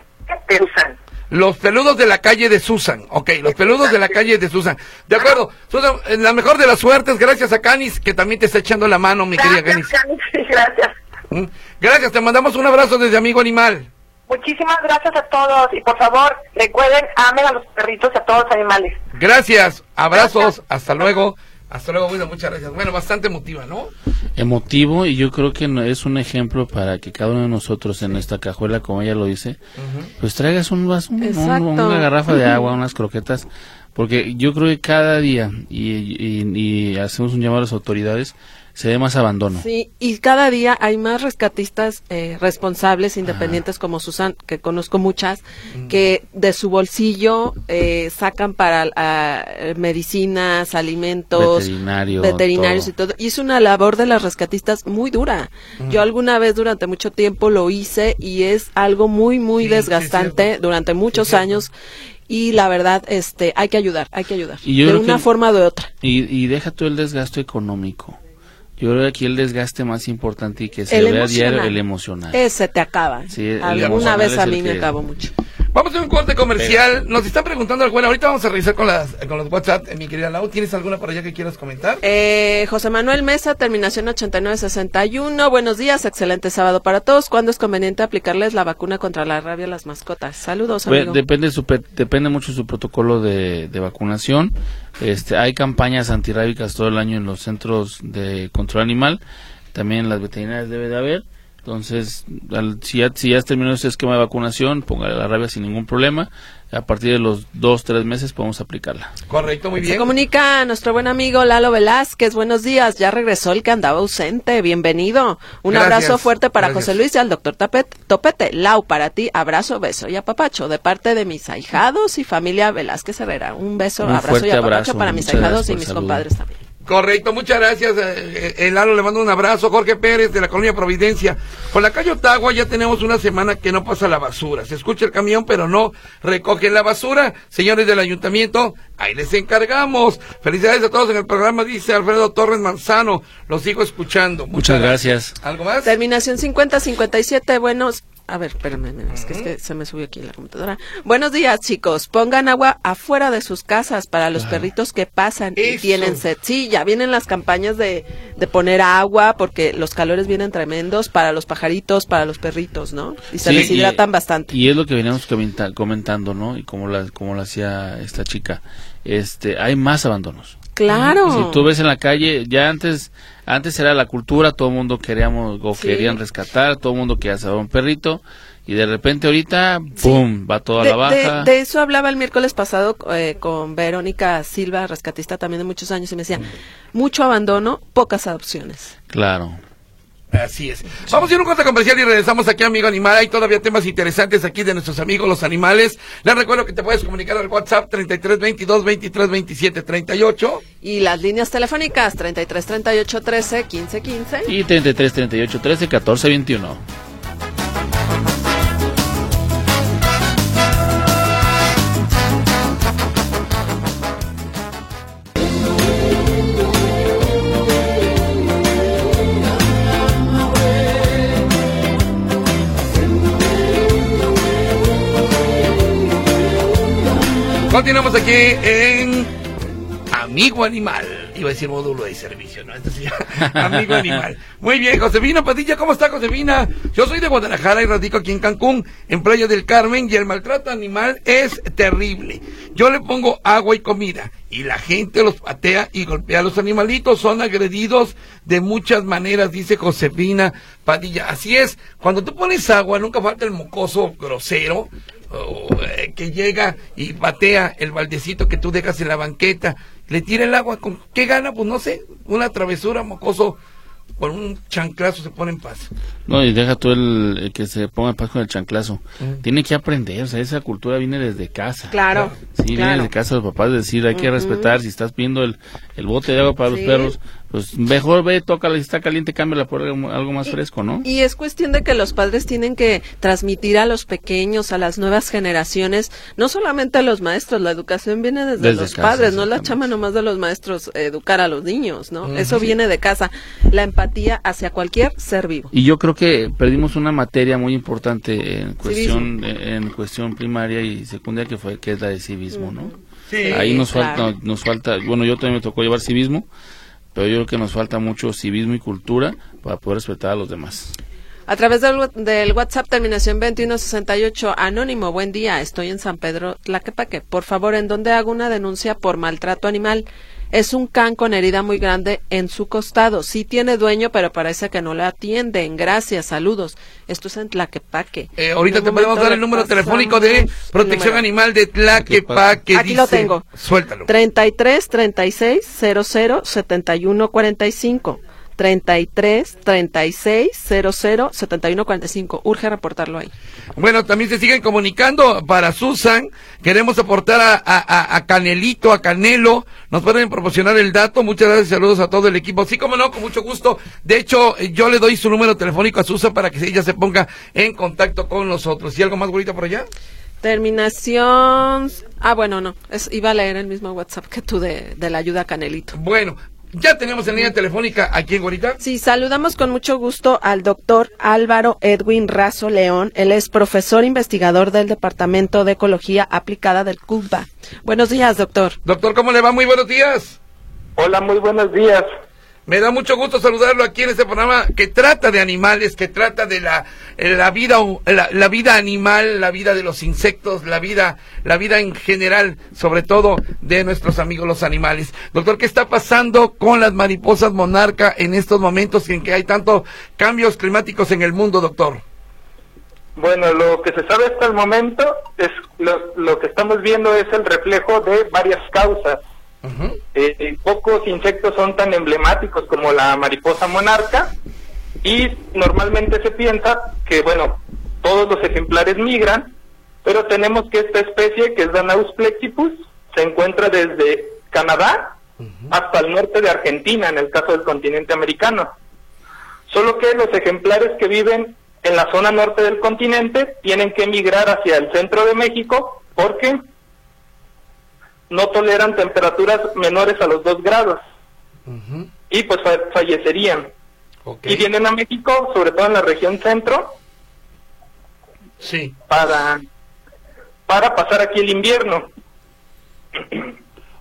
de usan. Los peludos de la calle de Susan. Ok, los peludos de la calle de Susan. De acuerdo. Susan, en la mejor de las suertes, gracias a Canis, que también te está echando la mano, mi querida Canis. Sí, gracias. Gracias, te mandamos un abrazo desde Amigo Animal. Muchísimas gracias a todos y por favor recuerden, amen a los perritos y a todos los animales. Gracias, abrazos, hasta luego. Hasta luego, bueno, muchas gracias. Bueno, bastante emotiva, ¿no? emotivo y yo creo que no- es un ejemplo para que cada uno de nosotros en esta cajuela, como ella lo dice, pues traigas un vaso, un- un- Exacto. una garrafa de agua, unas croquetas, porque yo creo que cada día, y, y- y hacemos un llamado a las autoridades, se ve más abandono. Sí, y cada día hay más rescatistas eh, responsables, independientes como Susan, que conozco muchas, que de su bolsillo eh, sacan para ah, medicinas, alimentos, Veterinario, veterinarios todo. y todo. Y es una labor de las rescatistas muy dura. Yo alguna vez durante mucho tiempo lo hice y es algo muy, muy Sí, desgastante durante muchos años. Y la verdad, este, hay que ayudar, hay que ayudar. Y de una que- forma o de otra. Y, y deja tú el desgaste económico. Yo creo que aquí el desgaste más importante y que se El vea a diario, el emocional. Ese te acaba. Sí, el Alguna vez a mí me que- acabó mucho. Vamos a un corte comercial. Nos están preguntando, bueno, ahorita vamos a revisar con, las, con los WhatsApp, eh, mi querida Lau. ¿Tienes alguna por allá que quieras comentar? Eh, José Manuel Mesa, terminación 8961. Buenos días, excelente sábado para todos. ¿Cuándo es conveniente aplicarles la vacuna contra la rabia a las mascotas? Saludos, amigo. depende su pe- depende mucho su protocolo de, de vacunación. Este, hay campañas antirrábicas todo el año en los centros de control animal. También las veterinarias debe de haber. Entonces, al- si, ya, si ya has terminado ese esquema de vacunación, póngale la rabia sin ningún problema. A partir de los dos, tres meses podemos aplicarla. Correcto, muy Se bien. comunica nuestro buen amigo Lalo Velázquez. Buenos días. Ya regresó el que andaba ausente. Bienvenido. Un Gracias, abrazo fuerte para gracias. José Luis y al doctor Tapet- Topete. Lau, para ti, abrazo, beso y apapacho. De parte de mis ahijados y familia Velázquez Herrera. Un beso, Un abrazo y apapacho abrazo. para mis Muchas ahijados y mis saludo. compadres también. Correcto, muchas gracias. Eh, eh, el Lalo le mando un abrazo. Jorge Pérez de la Colonia Providencia. Con la calle Otagua ya tenemos una semana que no pasa la basura. Se escucha el camión, pero no recogen la basura. Señores del ayuntamiento, ahí les encargamos. Felicidades a todos en el programa, dice Alfredo Torres Manzano. Los sigo escuchando. Muchas gracias. ¿Algo más? Terminación 5057, buenos... A ver, espérame, espérame, es que, es que se me subió aquí la computadora. Buenos días, chicos. Pongan agua afuera de sus casas para los perritos que pasan y tienen sed. Sí, ya vienen las campañas de, de poner agua porque los calores vienen tremendos para los pajaritos, para los perritos, ¿no? Y se Sí, deshidratan y- bastante. Y es lo que veníamos comenta- comentando, ¿no? Y como la, como lo hacía esta chica. Este, hay más abandonos. Claro. Si tú ves en la calle, ya antes, antes era la cultura, todo el mundo queríamos o Sí. querían rescatar, todo el mundo quería saber un perrito, y de repente ahorita, Sí. ¡pum! va todo a de, la baja. de- de eso hablaba el miércoles pasado eh, con Verónica Silva, rescatista también de muchos años, y me decía, mucho abandono, pocas adopciones. Claro. Así es. Vamos a ir a un corte comercial y regresamos aquí, amigo animal. Hay todavía temas interesantes aquí de nuestros amigos los animales. Les recuerdo que te puedes comunicar al WhatsApp 33 22 23 27 38. Y las líneas telefónicas 33 38 13 15 15. Y 33, 38, 13, 14, 21. Continuamos aquí en Amigo Animal. Iba a decir módulo de servicio, ¿no? Entonces ya, Amigo Animal. Muy bien, Josefina Padilla, ¿cómo está Josefina? Yo soy de Guadalajara y radico aquí en Cancún, en Playa del Carmen, y el maltrato animal es terrible. Yo le pongo agua y comida, y la gente los patea y golpea. Los animalitos son agredidos de muchas maneras, dice Josefina Padilla. Así es, cuando tú pones agua, nunca falta el mocoso grosero, eh, que llega y patea el baldecito que tú dejas en la banqueta, le tira el agua, ¿con qué gana? Pues no sé, una travesura, mocoso, por un chanclazo se pone en paz. No, y deja tú el, que se ponga en paz con el chanclazo. Mm. Tiene que aprender, o sea, esa cultura viene desde casa. Claro. Sí, viene desde casa los papás, decir, hay que respetar, si estás pidiendo el, el bote de agua para los perros, pues mejor ve, toca, si está caliente, cámbiala por algo, más fresco, ¿no? Y es cuestión de que los padres tienen que transmitir a los pequeños, a las nuevas generaciones, no solamente a los maestros, la educación viene desde, los padres, no la chama nomás de los maestros educar a los niños, ¿no? Eso viene de casa, la empatía hacia cualquier ser vivo. Y yo creo que perdimos una materia muy importante en cuestión, en cuestión primaria y secundaria que fue que es la de civismo, ¿no? Ahí nos falta, nos falta, bueno, yo también me tocó llevar civismo pero yo creo que nos falta mucho civismo y cultura para poder respetar a los demás. A través del, WhatsApp terminación 2168, anónimo, buen día, estoy en San Pedro Tlaquepaque. Por favor, ¿en dónde hago una denuncia por maltrato animal? Es un can con herida muy grande en su costado. Sí tiene dueño, pero parece que no le atienden. Gracias, saludos. Esto es en Tlaquepaque. Eh, ahorita te podemos dar el número telefónico de protección animal de Tlaquepaque. Aquí lo tengo. Suéltalo. 33 36 00 71 45. 33 36 00 71 45. Urge reportarlo ahí. Bueno, también se siguen comunicando para Susan. Queremos aportar a, a, Canelito, a Canelo. Nos pueden proporcionar el dato. Muchas gracias. Saludos a todo el equipo. Sí, como no, con mucho gusto. De hecho, yo le doy su número telefónico a Susan para que ella se ponga en contacto con nosotros. ¿Y algo más bonito por allá? Terminación. Ah, bueno, no. Es, iba a leer el mismo WhatsApp que tú de, de la ayuda a Canelito. Bueno, ya tenemos en línea telefónica aquí en Gorita. Sí, saludamos con mucho gusto al doctor Álvaro Edwin Razo León. Él es profesor investigador del Departamento de Ecología Aplicada del CUBA. Buenos días, doctor. Doctor, ¿cómo le va? Muy buenos días. Hola, muy buenos días. Me da mucho gusto saludarlo aquí en este programa que trata de animales, que trata de la, eh, la vida la, vida animal, la vida de los insectos, la vida la vida en general, sobre todo de nuestros amigos los animales. Doctor, ¿qué está pasando con las mariposas monarca en estos momentos en que hay tantos cambios climáticos en el mundo, doctor? Bueno, lo que se sabe hasta el momento es lo, lo que estamos viendo es el reflejo de varias causas eh, eh, pocos insectos son tan emblemáticos como la mariposa monarca y normalmente se piensa que, bueno, todos los ejemplares migran, pero tenemos que esta especie, que es Danaus plexipus, se encuentra desde Canadá hasta el norte de Argentina, en el caso del continente americano. Solo que los ejemplares que viven en la zona norte del continente tienen que migrar hacia el centro de México porque no toleran temperaturas menores a los 2 grados y pues fallecerían. Y vienen a México, sobre todo en la región centro, sí. para, para pasar aquí el invierno.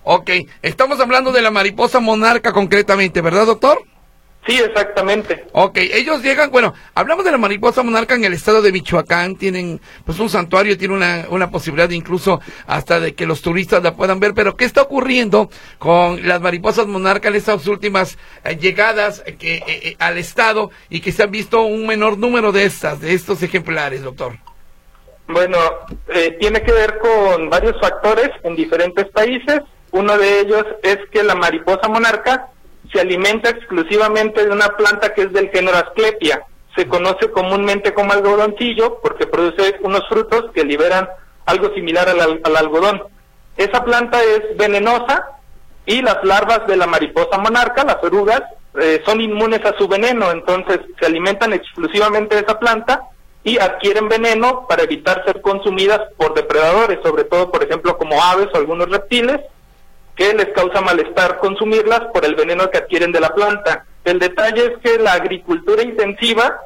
Ok, estamos hablando de la mariposa monarca concretamente, ¿verdad, doctor? Sí, exactamente. Ok, ellos llegan, bueno, hablamos de la mariposa monarca en el estado de Michoacán, tienen pues un santuario, tiene una, una posibilidad incluso hasta de que los turistas la puedan ver, pero ¿qué está ocurriendo con las mariposas monarca en estas últimas eh, llegadas eh, que, eh, al estado y que se han visto un menor número de estas, de estos ejemplares, doctor? Bueno, tiene que ver con varios factores en diferentes países. Uno de ellos es que la mariposa monarca se alimenta exclusivamente de una planta que es del género Asclepia. Se conoce comúnmente como algodoncillo porque produce unos frutos que liberan algo similar al, algodón. Esa planta es venenosa y las larvas de la mariposa monarca, las orugas, eh, son inmunes a su veneno, entonces se alimentan exclusivamente de esa planta y adquieren veneno para evitar ser consumidas por depredadores, sobre todo, por ejemplo, como aves o algunos reptiles, que les causa malestar consumirlas por el veneno que adquieren de la planta. El detalle es que la agricultura intensiva,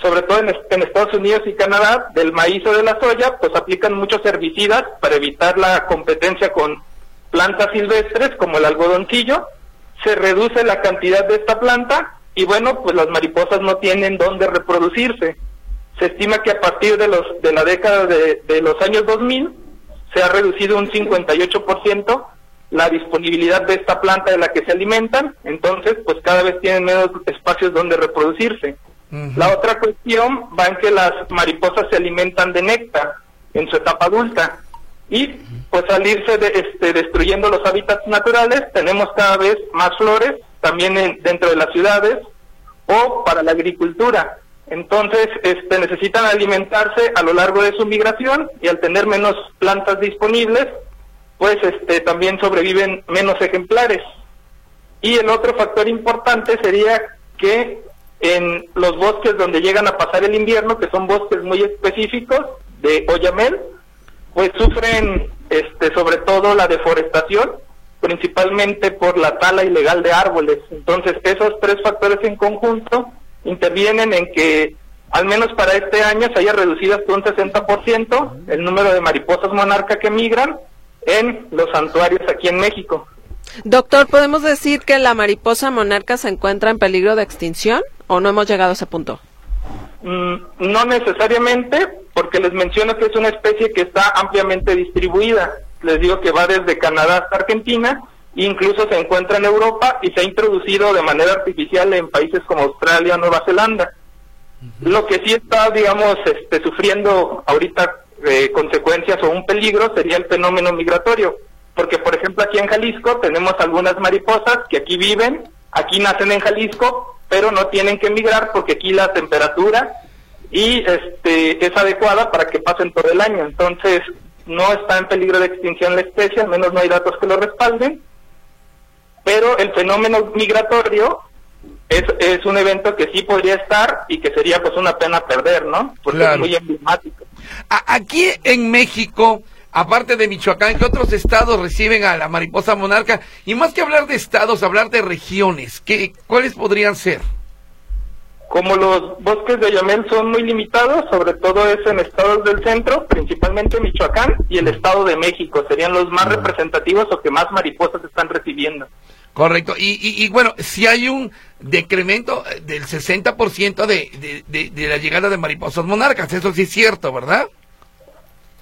sobre todo en, Estados Unidos y Canadá, del maíz o de la soya, pues aplican muchos herbicidas para evitar la competencia con plantas silvestres como el algodoncillo, se reduce la cantidad de esta planta y bueno, pues las mariposas no tienen dónde reproducirse. Se estima que a partir de los de la década de, de los años 2000 se ha reducido un 58% la disponibilidad de esta planta de la que se alimentan, entonces pues cada vez tienen menos espacios donde reproducirse. La otra cuestión va en que las mariposas se alimentan de néctar en su etapa adulta y pues al irse de, este, destruyendo los hábitats naturales tenemos cada vez más flores también dentro de las ciudades o para la agricultura. Entonces este, necesitan alimentarse a lo largo de su migración y al tener menos plantas disponibles pues este, también sobreviven menos ejemplares. Y el otro factor importante sería que en los bosques donde llegan a pasar el invierno, que son bosques muy específicos de Oyamel, pues sufren este, sobre todo la deforestación, principalmente por la tala ilegal de árboles. Entonces, esos tres factores en conjunto intervienen en que al menos para este año se haya reducido hasta un 60% el número de mariposas monarca que migran en los santuarios aquí en México. Doctor, ¿podemos decir que la mariposa monarca se encuentra en peligro de extinción o no hemos llegado a ese punto? Mm, no necesariamente, porque les menciono que es una especie que está ampliamente distribuida. Les digo que va desde Canadá hasta Argentina, incluso se encuentra en Europa y se ha introducido de manera artificial en países como Australia o Nueva Zelanda. Lo que sí está, digamos, este, sufriendo ahorita eh, consecuencias o un peligro sería el fenómeno migratorio. Porque, por ejemplo, aquí en Jalisco tenemos algunas mariposas que aquí viven, aquí nacen en Jalisco, pero no tienen que migrar porque aquí la temperatura y este es adecuada para que pasen todo el año. Entonces, no está en peligro de extinción la especie, al menos no hay datos que lo respalden. Pero el fenómeno migratorio es, es un evento que sí podría estar y que sería pues una pena perder, ¿no? Porque es muy emblemático. Aquí en México, aparte de Michoacán, ¿qué otros estados reciben a la mariposa monarca? Y más que hablar de estados, hablar de regiones, ¿qué, ¿cuáles podrían ser? Como los bosques de Ayamel son muy limitados, sobre todo es en estados del centro, principalmente Michoacán y el estado de México, serían los más representativos o que más mariposas están recibiendo. Correcto. Y, y, bueno, si hay un decremento del 60% de, de, de, la llegada de mariposas monarcas, eso sí es cierto, ¿verdad?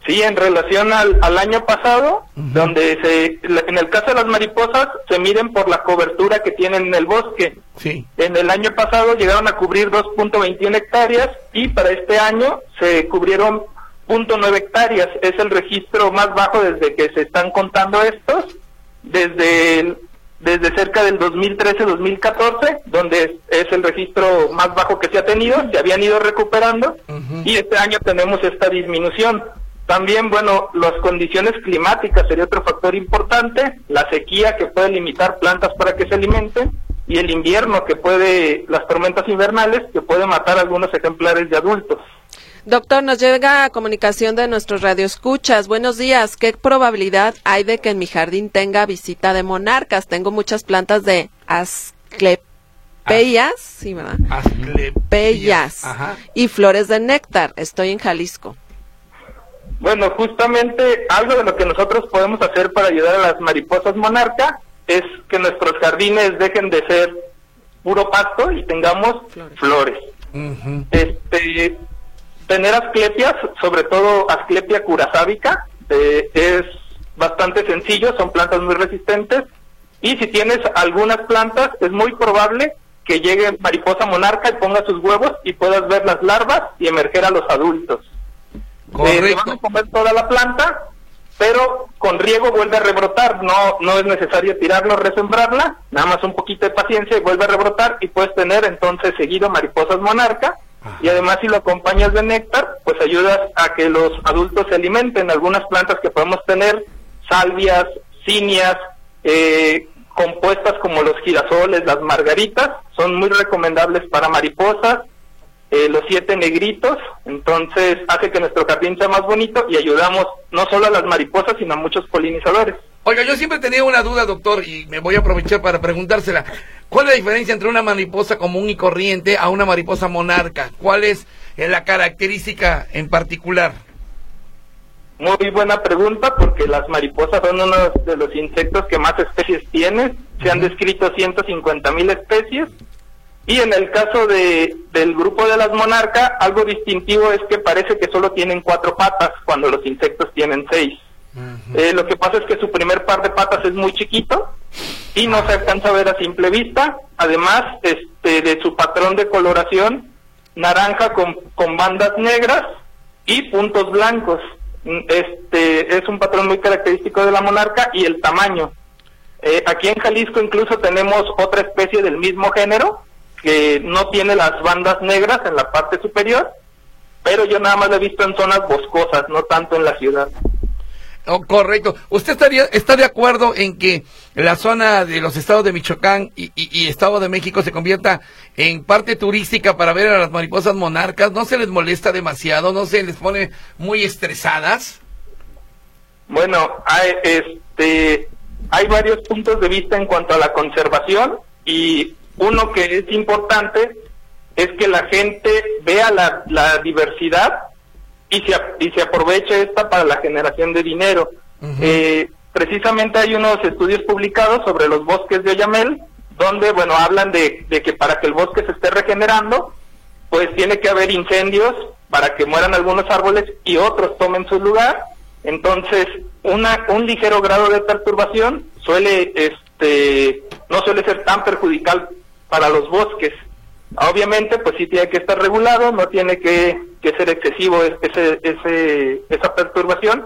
Sí, en relación al, al año pasado, donde se, en el caso de las mariposas se miden por la cobertura que tienen en el bosque. Sí. En el año pasado llegaron a cubrir 2.21 hectáreas y para este año se cubrieron 0.9 hectáreas. Es el registro más bajo desde que se están contando estos, desde desde cerca del 2013-2014, donde es el registro más bajo que se ha tenido, se habían ido recuperando y este año tenemos esta disminución. También, bueno, las condiciones climáticas sería otro factor importante, la sequía que puede limitar plantas para que se alimenten y el invierno que puede, las tormentas invernales que puede matar algunos ejemplares de adultos. Doctor, nos llega comunicación de nuestros radioescuchas. Buenos días. ¿Qué probabilidad hay de que en mi jardín tenga visita de monarcas? Tengo muchas plantas de asclepeyas, sí, ¿verdad? Asclepeyas y flores de néctar. Estoy en Jalisco. Bueno, justamente algo de lo que nosotros podemos hacer para ayudar a las mariposas monarca es que nuestros jardines dejen de ser puro pasto y tengamos flores. Este, tener asclepias, sobre todo asclepia curasábica, eh, es bastante sencillo, son plantas muy resistentes. Y si tienes algunas plantas es muy probable que llegue mariposa monarca y ponga sus huevos y puedas ver las larvas y emerger a los adultos. Eh, van a comer toda la planta, pero con riego vuelve a rebrotar, no, no es necesario tirarlo, resembrarla, nada más un poquito de paciencia y vuelve a rebrotar y puedes tener entonces seguido mariposas monarca y además si lo acompañas de néctar, pues ayudas a que los adultos se alimenten. Algunas plantas que podemos tener, salvias, cinias, eh, compuestas como los girasoles, las margaritas, son muy recomendables para mariposas, eh, los siete negritos, entonces hace que nuestro jardín sea más bonito y ayudamos no solo a las mariposas, sino a muchos polinizadores. Oiga, yo siempre tenía una duda, doctor, y me voy a aprovechar para preguntársela. ¿Cuál es la diferencia entre una mariposa común y corriente a una mariposa monarca? ¿Cuál es eh, la característica en particular? Muy buena pregunta porque las mariposas son uno de los insectos que más especies tienen. Se han descrito 150 mil especies. Y en el caso de, del grupo de las monarcas, algo distintivo es que parece que solo tienen cuatro patas cuando los insectos tienen seis. Eh, lo que pasa es que su primer par de patas es muy chiquito y no se alcanza a ver a simple vista. Además, este, de su patrón de coloración, naranja con, con bandas negras y puntos blancos. Mm, Este es un patrón muy característico de la monarca y el tamaño. Eh, aquí en Jalisco incluso tenemos otra especie del mismo género que no tiene las bandas negras en la parte superior, pero yo nada más lo he visto en zonas boscosas, no tanto en la ciudad. Oh, correcto. ¿Usted estaría, está de acuerdo en que la zona de los estados de Michoacán y, y- Estado de México se convierta en parte turística para ver a las mariposas monarcas? ¿No se les molesta demasiado? ¿No se les pone muy estresadas? Bueno, hay, este, hay varios puntos de vista en cuanto a la conservación y uno que es importante es que la gente vea la, la diversidad y se, y se aproveche esta para la generación de dinero. Eh, precisamente hay unos estudios publicados sobre los bosques de Oyamel, donde, bueno, hablan de, de que para que el bosque se esté regenerando, pues tiene que haber incendios para que mueran algunos árboles y otros tomen su lugar. Entonces, una, un ligero grado de perturbación suele, este, no suele ser tan perjudicial para los bosques. Obviamente, pues sí tiene que estar regulado, no tiene que, que ser excesivo es- ese, ese, esa perturbación,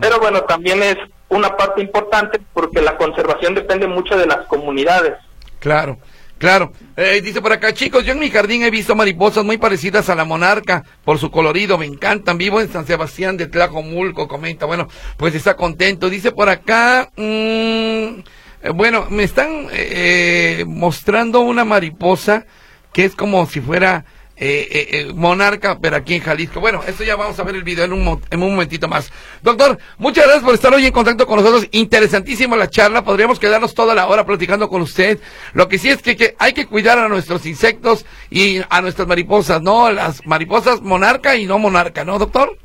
pero bueno, también es una parte importante porque la conservación depende mucho de las comunidades. Claro, claro. Eh, dice por acá, chicos, yo en mi jardín he visto mariposas muy parecidas a la monarca por su colorido, me encantan. Vivo en San Sebastián de Tlajomulco, comenta. Bueno, pues está contento. Dice por acá, mm, eh, bueno, me están eh, mostrando una mariposa que es como si fuera eh, eh, eh, monarca, pero aquí en Jalisco. Bueno, esto ya vamos a ver el video en un, en un momentito más. Doctor, muchas gracias por estar hoy en contacto con nosotros. Interesantísima la charla. Podríamos quedarnos toda la hora platicando con usted. Lo que sí es que, que hay que cuidar a nuestros insectos y a nuestras mariposas, ¿no? Las mariposas monarca y no monarca, ¿no, doctor?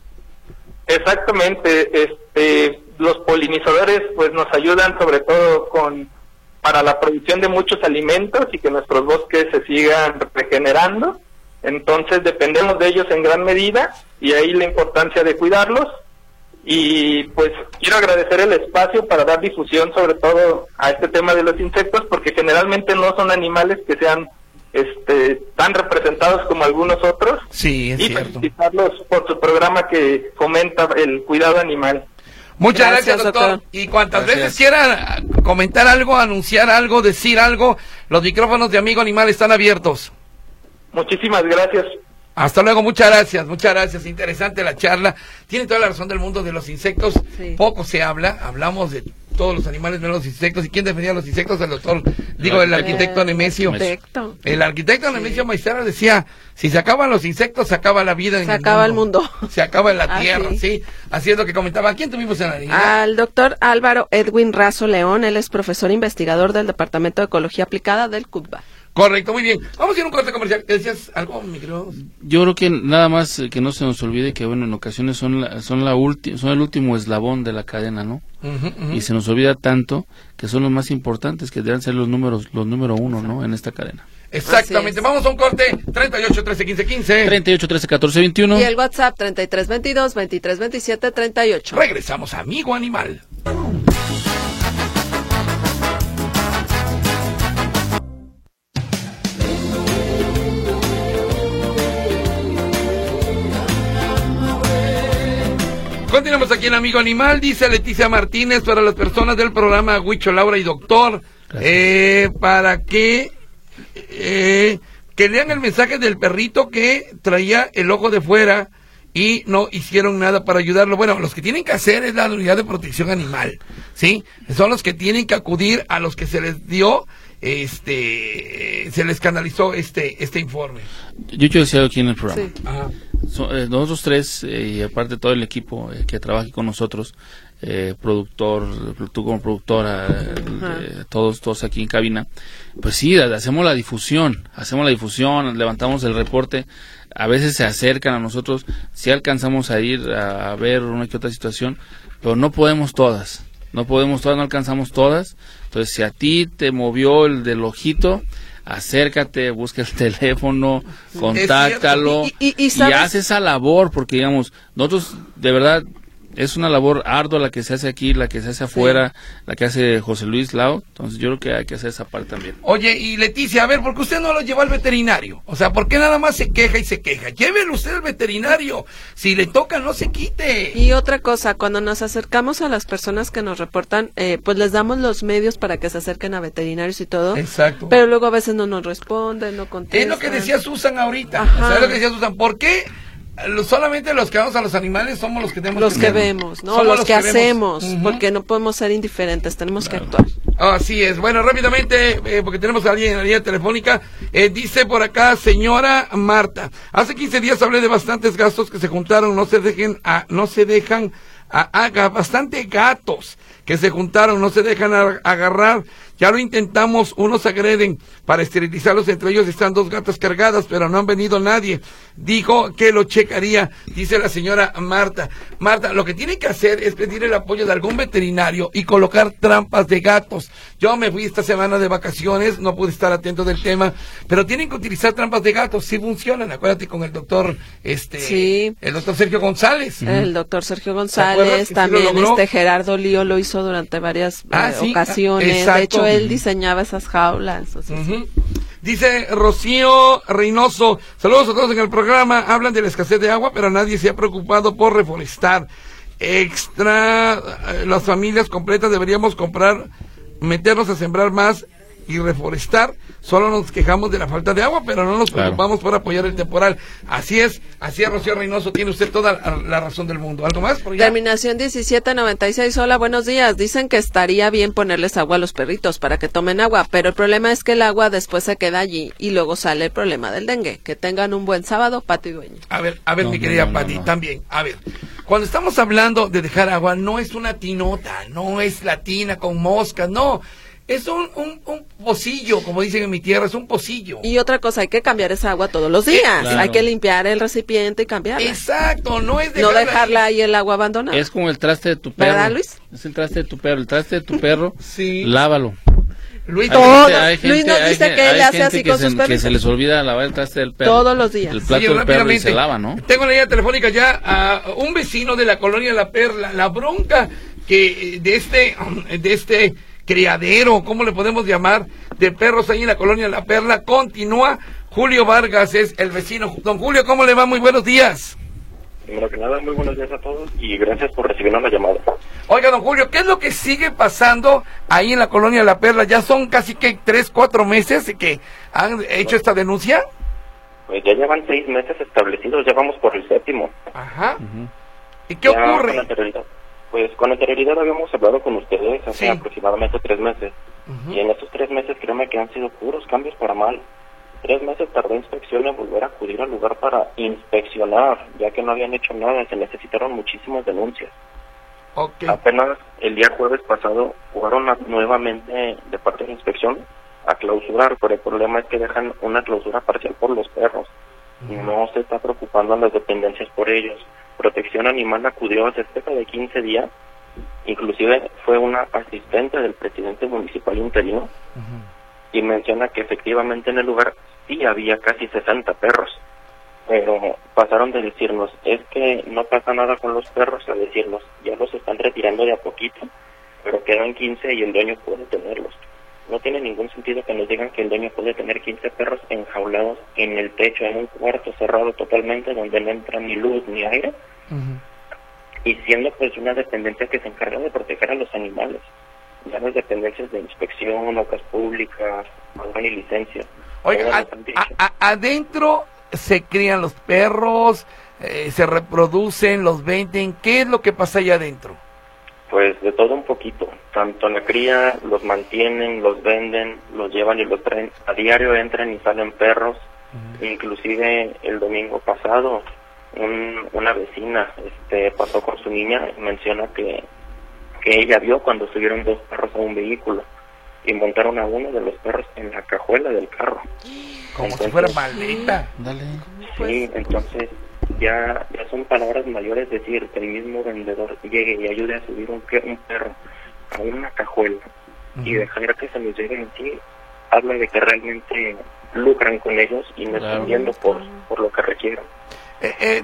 Exactamente, este, los polinizadores pues nos ayudan sobre todo con para la producción de muchos alimentos y que nuestros bosques se sigan regenerando. Entonces dependemos de ellos en gran medida y ahí la importancia de cuidarlos. Y pues quiero agradecer el espacio para dar difusión sobre todo a este tema de los insectos porque generalmente no son animales que sean este tan representados como algunos otros Sí, es y cierto. felicitarlos por su programa que fomenta el cuidado animal. Muchas gracias, Gracias, doctor. doctor. Y cuantas Gracias. veces quiera comentar algo, anunciar algo, decir algo, los micrófonos de Amigo Animal están abiertos. Muchísimas gracias. Hasta luego, muchas gracias, muchas gracias. Interesante la charla. Tiene toda la razón del mundo de los insectos. Sí. Poco se habla, hablamos de todos los animales, menos los insectos. ¿Y quién defendía los insectos? El doctor, digo, el arquitecto Nemesio. arquitecto. El arquitecto Nemesio Maestro decía, si se acaban los insectos, se acaba la vida. en Se acaba el mundo. Se acaba en la Ah, tierra, sí. sí. Así es lo que comentaba. ¿Quién tuvimos en la línea? Al doctor Álvaro Edwin Razo León, él es profesor investigador del Departamento de Ecología Aplicada del CUTBA. Correcto, muy bien. Vamos a ir a un corte comercial. ¿Decías algo, micro? Yo creo que nada más eh, que no se nos olvide que bueno en ocasiones son la, son la ulti- son el último eslabón de la cadena, ¿no? Ujú, ujú. Y se nos olvida tanto que son los más importantes que deben ser los números los número uno, ¿no? En esta cadena. Exactamente. Vamos a un corte. 38, 13, 15, 15. 38 13 14 21. Y el WhatsApp 3322 2327 38. Regresamos Amigo Animal. Continuamos aquí en Amigo Animal, dice Leticia Martínez para las personas del programa Huicho, Laura y Doctor, eh, para que eh, que lean el mensaje del perrito que traía el ojo de fuera y no hicieron nada para ayudarlo. Bueno, los que tienen que hacer es la unidad de protección animal, ¿sí? Son los que tienen que acudir a los que se les dio, este, se les canalizó este, este informe. Yo yo decía aquí en el programa. Sí. Ajá. So- eh, nosotros tres eh, y aparte todo el equipo eh, que trabaja con nosotros eh, productor, tú como productora, todos, todos aquí en cabina, pues sí, hacemos la difusión, hacemos la difusión, levantamos el reporte, a veces se acercan a nosotros, si alcanzamos a ir a, ver una que otra situación, pero no podemos todas, no podemos todas, no alcanzamos todas, entonces si a ti te movió el del ojito, acércate, busca el teléfono, contáctalo y, y, haz esa labor, porque digamos, nosotros de verdad es una labor ardua la que se hace aquí, la que se hace afuera, la que hace José Luis Lau. Entonces yo creo que hay que hacer esa parte también. Oye, y Leticia, a ver, ¿por qué usted no lo lleva al veterinario? O sea, ¿por qué nada más se queja y se queja? Llévelo usted al veterinario. Si le toca, no se quite. Y otra cosa, cuando nos acercamos a las personas que nos reportan, eh, pues les damos los medios para que se acerquen a veterinarios y todo. Exacto. Pero luego a veces no nos responden, no contestan. Es lo que decía Susan ahorita. ¿Sabes lo que decía Susan? ¿Por qué? Solamente los que vamos a los animales somos los que tenemos los que, vemos no los, que, hacemos porque no podemos ser indiferentes tenemos que actuar. Así es. Bueno rápidamente eh, porque tenemos a alguien en la línea telefónica eh, dice por acá señora Marta hace 15 días hablé de bastantes gastos que se juntaron no se dejen a, no se dejan a, bastante gatos que se juntaron no se dejan agarrar ya lo intentamos, unos agreden para esterilizarlos, entre ellos están dos gatas cargadas, pero no han venido nadie. Dijo que lo checaría, dice la señora Marta. Marta, lo que tiene que hacer es pedir el apoyo de algún veterinario y colocar trampas de gatos. Yo me fui esta semana de vacaciones, no pude estar atento del tema, pero tienen que utilizar trampas de gatos, sí funcionan. Acuérdate con el doctor, este, sí. el doctor Sergio González. El doctor Sergio González, también este Gerardo Lío lo hizo durante varias ah, eh, ocasiones. De hecho, él diseñaba esas jaulas. Dice Rocío Reynoso, saludos a todos en el programa, hablan de la escasez de agua, pero nadie se ha preocupado por reforestar. Extra, eh, las familias completas deberíamos comprar, meternos a sembrar más y reforestar solo nos quejamos de la falta de agua, pero no nos preocupamos por apoyar el temporal. Así es, así es, Rocío Reynoso, tiene usted toda la razón del mundo. ¿Algo más? Por Terminación 1796, hola, buenos días. Dicen que estaría bien ponerles agua a los perritos para que tomen agua, pero el problema es que el agua después se queda allí y luego sale el problema del dengue. Que tengan un buen sábado, Pati Dueño. A ver, a ver, mi querida Pati, también, a ver. Cuando estamos hablando de dejar agua, no es una tinota, no es la tina con moscas, no es un, un, pocillo, como dicen en mi tierra, es un pocillo. Y otra cosa, hay que cambiar esa agua todos los días. Hay que limpiar el recipiente y cambiarla. Exacto, no es dejarla, no dejarla ahí. el agua abandonada. Es como el traste de tu perro. ¿Verdad, Luis? Es el traste de tu perro. El traste de tu perro, sí. lávalo. Luis, todo, Luis nos dice que él hace así con sus perros. Que se les olvida lavar el traste del perro. Todos los días. El plato del perro y se lava, ¿no? Tengo la línea telefónica ya a un vecino de la colonia La Perla. La bronca que de este, de este criadero, ¿cómo le podemos llamar? De perros ahí en la colonia La Perla. Continúa. Julio Vargas es el vecino. Don Julio, ¿cómo le va? Muy buenos días. Primero que nada, muy buenos días a todos y gracias por recibirnos la llamada. Oiga, don Julio, ¿qué es lo que sigue pasando ahí en la colonia La Perla? Ya son casi que tres, cuatro meses que han hecho esta denuncia. Pues ya llevan seis meses establecidos, ya vamos por el séptimo. Ajá. ¿Y qué ocurre? Pues con anterioridad habíamos hablado con ustedes hace aproximadamente tres meses. Y en estos tres meses créeme que han sido puros cambios para mal. Tres meses tardó inspección en volver a acudir al lugar para inspeccionar, ya que no habían hecho nada, se necesitaron muchísimas denuncias. Apenas el día jueves pasado jugaron nuevamente de parte de la inspección a clausurar, pero el problema es que dejan una clausura parcial por los perros. No se está preocupando a las dependencias por ellos. Protección Animal acudió hace cerca de 15 días, inclusive fue una asistente del presidente municipal interino, y menciona que efectivamente en el lugar sí había casi 60 perros, pero pasaron de decirnos, es que no pasa nada con los perros, a decirnos, ya los están retirando de a poquito, pero quedan 15 y el dueño puede tenerlos. No tiene ningún sentido que nos digan que el dueño puede tener 15 perros enjaulados en el techo, en un cuarto cerrado totalmente, donde no entra ni luz ni aire, y siendo pues una dependencia que se encarga de proteger a los animales. Ya las dependencias de inspección, obras públicas, y licencias. Oiga, adentro se crían los perros, eh, se reproducen, los venden. ¿Qué es lo que pasa allá adentro? Pues de todo un poquito. Tanto la cría los mantienen, los venden, los llevan y los traen. A diario entran y salen perros. Inclusive el domingo pasado un, una vecina este pasó con su niña y menciona que que ella vio cuando subieron dos perros a un vehículo y montaron a uno de los perros en la cajuela del carro. Como si fuera maldita. Dale. Sí, entonces ya, ya son palabras mayores decir que el mismo vendedor llegue y ayude a subir un, un perro a una cajuela y dejar que se los lleve en sí, habla de que realmente lucran con ellos y no están viendo por, por lo que requieren. Eh, eh,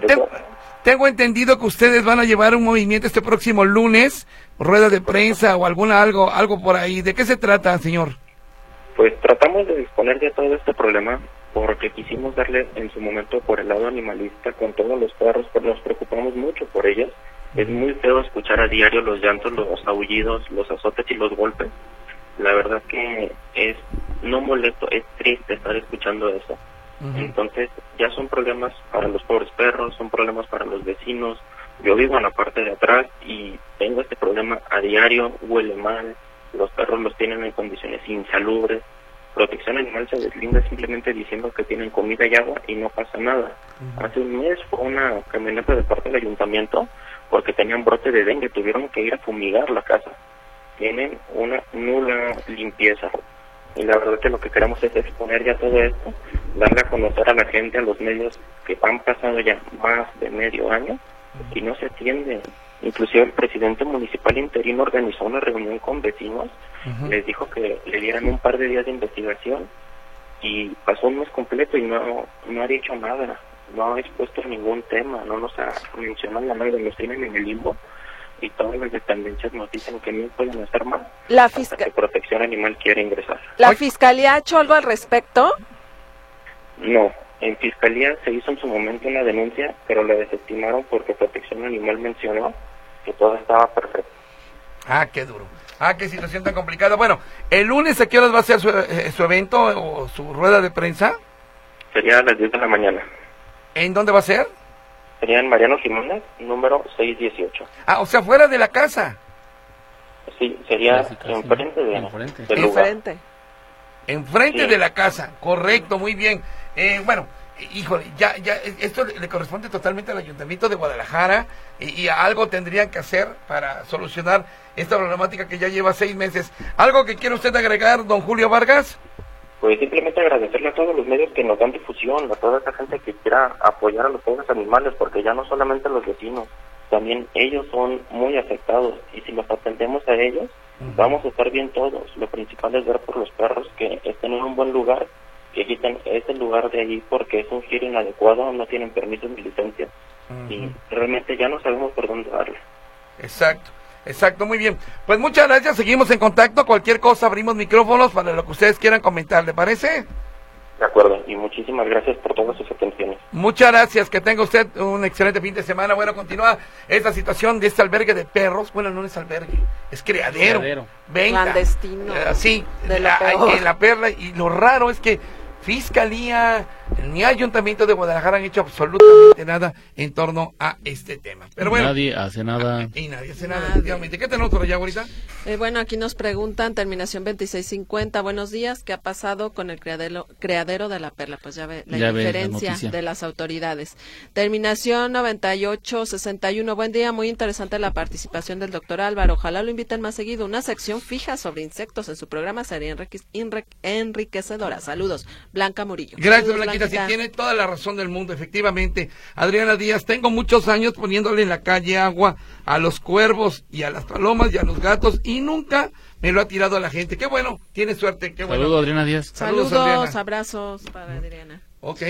tengo, entendido que ustedes van a llevar un movimiento este próximo lunes, rueda de prensa o alguna algo algo por ahí. ¿De qué se trata, señor? Pues tratamos de disponer de todo este problema porque quisimos darle en su momento por el lado animalista con todos los perros, pero nos preocupamos mucho por ellos. Es muy feo escuchar a diario los llantos, los aullidos, los azotes y los golpes. La verdad que es no molesto, es triste estar escuchando eso. Entonces ya son problemas para los pobres perros, son problemas para los vecinos. Yo vivo en la parte de atrás y tengo este problema a diario, huele mal, los perros los tienen en condiciones insalubres. Protección Animal se deslinda simplemente diciendo que tienen comida y agua y no pasa nada. Hace un mes fue una camioneta de parte del ayuntamiento porque tenían brote de dengue, tuvieron que ir a fumigar la casa. Tienen una nula limpieza. Y la verdad que lo que queremos es exponer ya todo esto, darle a conocer a la gente, a los medios que han pasado ya más de medio año y no se atiende. Inclusive el presidente municipal interino organizó una reunión con vecinos, les dijo que le dieran un par de días de investigación y pasó un mes completo y no, no ha dicho nada, no ha expuesto ningún tema, no nos ha mencionado nada, nos tienen en el limbo y todas las dependencias nos dicen que no pueden hacer más. La fiscalía. Protección Animal quiere ingresar. ¿La Fiscalía ha hecho algo al respecto? No, en Fiscalía se hizo en su momento una denuncia, pero la desestimaron porque Protección Animal mencionó que todo estaba perfecto. Ah, qué duro. Ah, qué situación tan complicada. Bueno, ¿el lunes a qué horas va a ser su, eh, su evento o su rueda de prensa? Sería a las 10 de la mañana. ¿En dónde va a ser? Sería en Mariano Jiménez, número 618. Ah, o sea, fuera de la casa. Sí, sería enfrente de, enfrente. Enfrente. Enfrente de la casa, correcto, muy bien. Eh, bueno, híjole, ya, ya, esto le corresponde totalmente al Ayuntamiento de Guadalajara y, y, algo tendrían que hacer para solucionar esta problemática que ya lleva seis meses. ¿Algo que quiere usted agregar, don Julio Vargas? Pues simplemente agradecerle a todos los medios que nos dan difusión, a toda esa gente que quiera apoyar a los pobres animales, porque ya no solamente los vecinos, también ellos son muy afectados y si los atendemos a ellos, vamos a estar bien todos. Lo principal es ver por los perros que estén en un buen lugar, que quiten ese lugar de allí porque es un giro inadecuado, no tienen permiso ni licencia y realmente ya no sabemos por dónde darle. Exacto. Exacto, muy bien. Pues muchas gracias, seguimos en contacto. Cualquier cosa abrimos micrófonos para lo que ustedes quieran comentar, ¿le parece? De acuerdo, y muchísimas gracias por todas sus atenciones. Muchas gracias, que tenga usted un excelente fin de semana. Bueno, continúa esta situación de este albergue de perros. Bueno, no es albergue, es criadero. criadero. Clandestino. Eh, sí, en la perla. Y lo raro es que Fiscalía ni Ayuntamiento de Guadalajara han hecho absolutamente nada en torno a este tema. Pero bueno, nadie hace nada. Y nadie hace nada, efectivamente. ¿Qué tenemos por allá ahorita? Eh, bueno, aquí nos preguntan, terminación 2650, buenos días, ¿qué ha pasado con el criadero, criadero de la perla? Pues ya ve la diferencia de las autoridades. Terminación 9861, buen día, muy interesante la participación del doctor Álvaro, ojalá lo inviten más seguido. Una sección fija sobre insectos en su programa sería enriquecedora. Saludos. Blanca Murillo. Gracias, Blanquita. Sí, tiene toda la razón del mundo, efectivamente. Adriana Díaz, tengo muchos años poniéndole en la calle agua a los cuervos y a las palomas y a los gatos y nunca me lo ha tirado a la gente. Qué bueno, tiene suerte. Qué bueno. Saludos, Adriana Díaz. Saludos, abrazos para Adriana. Ok.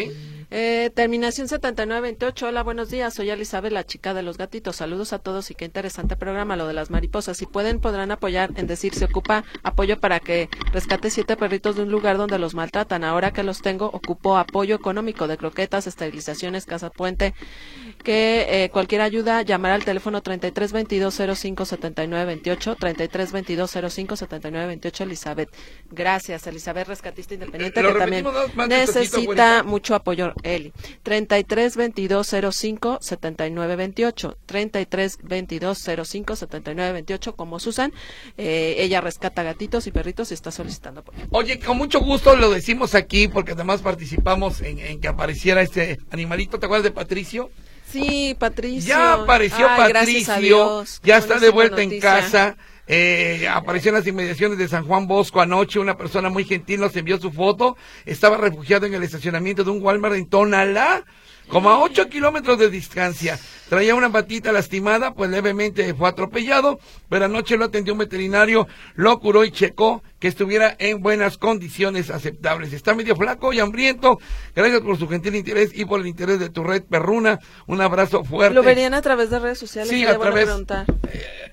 Eh, terminación 7928. Hola, buenos días. Soy Elizabeth, la chica de los gatitos. Saludos a todos y qué interesante programa lo de las mariposas. Si pueden, podrán apoyar en decir se ocupa apoyo para que rescate siete perritos de un lugar donde los maltratan. Ahora que los tengo, ocupo apoyo económico de croquetas, esterilizaciones, casa puente. Que eh, cualquier ayuda, llamar al teléfono 33 22 05 79 28. 33 22 05 79 28. Elizabeth. Gracias, Elizabeth, rescatista independiente, que también necesita mucho apoyo Eli. 33 22 05 79 28. 33 22 05 79 28 como Susan. Eh, ella rescata gatitos y perritos y está solicitando apoyo. Oye, con mucho gusto lo decimos aquí porque además participamos en, que apareciera este animalito. ¿Te acuerdas de Patricio? Sí, Patricio. Ya apareció Ay, Patricio, ya está de vuelta en casa. Eh, apareció en las inmediaciones de San Juan Bosco anoche. Una persona muy gentil nos envió su foto. Estaba refugiado en el estacionamiento de un Walmart en Tonalá, como a 8 kilómetros de distancia. Traía una patita lastimada, pues levemente fue atropellado, pero anoche lo atendió un veterinario, lo curó y checó que estuviera en buenas condiciones aceptables. Está medio flaco y hambriento. Gracias por su gentil interés y por el interés de tu red perruna. Un abrazo fuerte. Lo verían a través de redes sociales. Sí, a través-.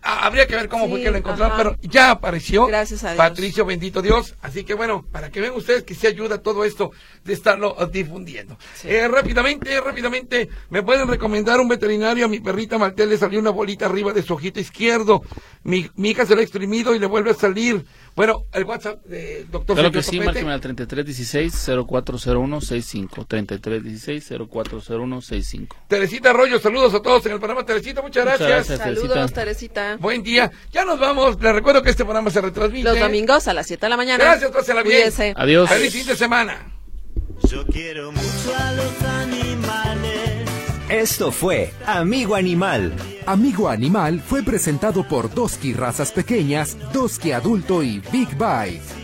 Ah, habría que ver cómo fue Sí, que lo encontraron, pero ya apareció. Gracias a Dios. Patricio, bendito Dios. Así que bueno, para que vean ustedes que se ayuda todo esto de estarlo eh, difundiendo. Eh, rápidamente, rápidamente, me pueden recomendar un veterinario. A mi perrita Maltés le salió una bolita arriba de su ojito izquierdo. Mi, mi hija se lo ha exprimido y le vuelve a salir. Bueno, el WhatsApp de doctor Claro Sergio que sí, Topete. márqueme al 3316-040165. 3316-040165. Teresita Arroyo, saludos a todos en el programa. Teresita, muchas Muchas gracias. Saludos, Teresita. Teresita. Buen día. Ya nos vamos. Les recuerdo que este programa se retransmite. Los domingos a las 7 de la mañana. Gracias, pásela bien. Adiós. Feliz fin de semana. Yo quiero mucho a los animales. Esto fue Amigo Animal. Amigo Animal fue presentado por Doski Razas Pequeñas, Doski Adulto y Big Bite.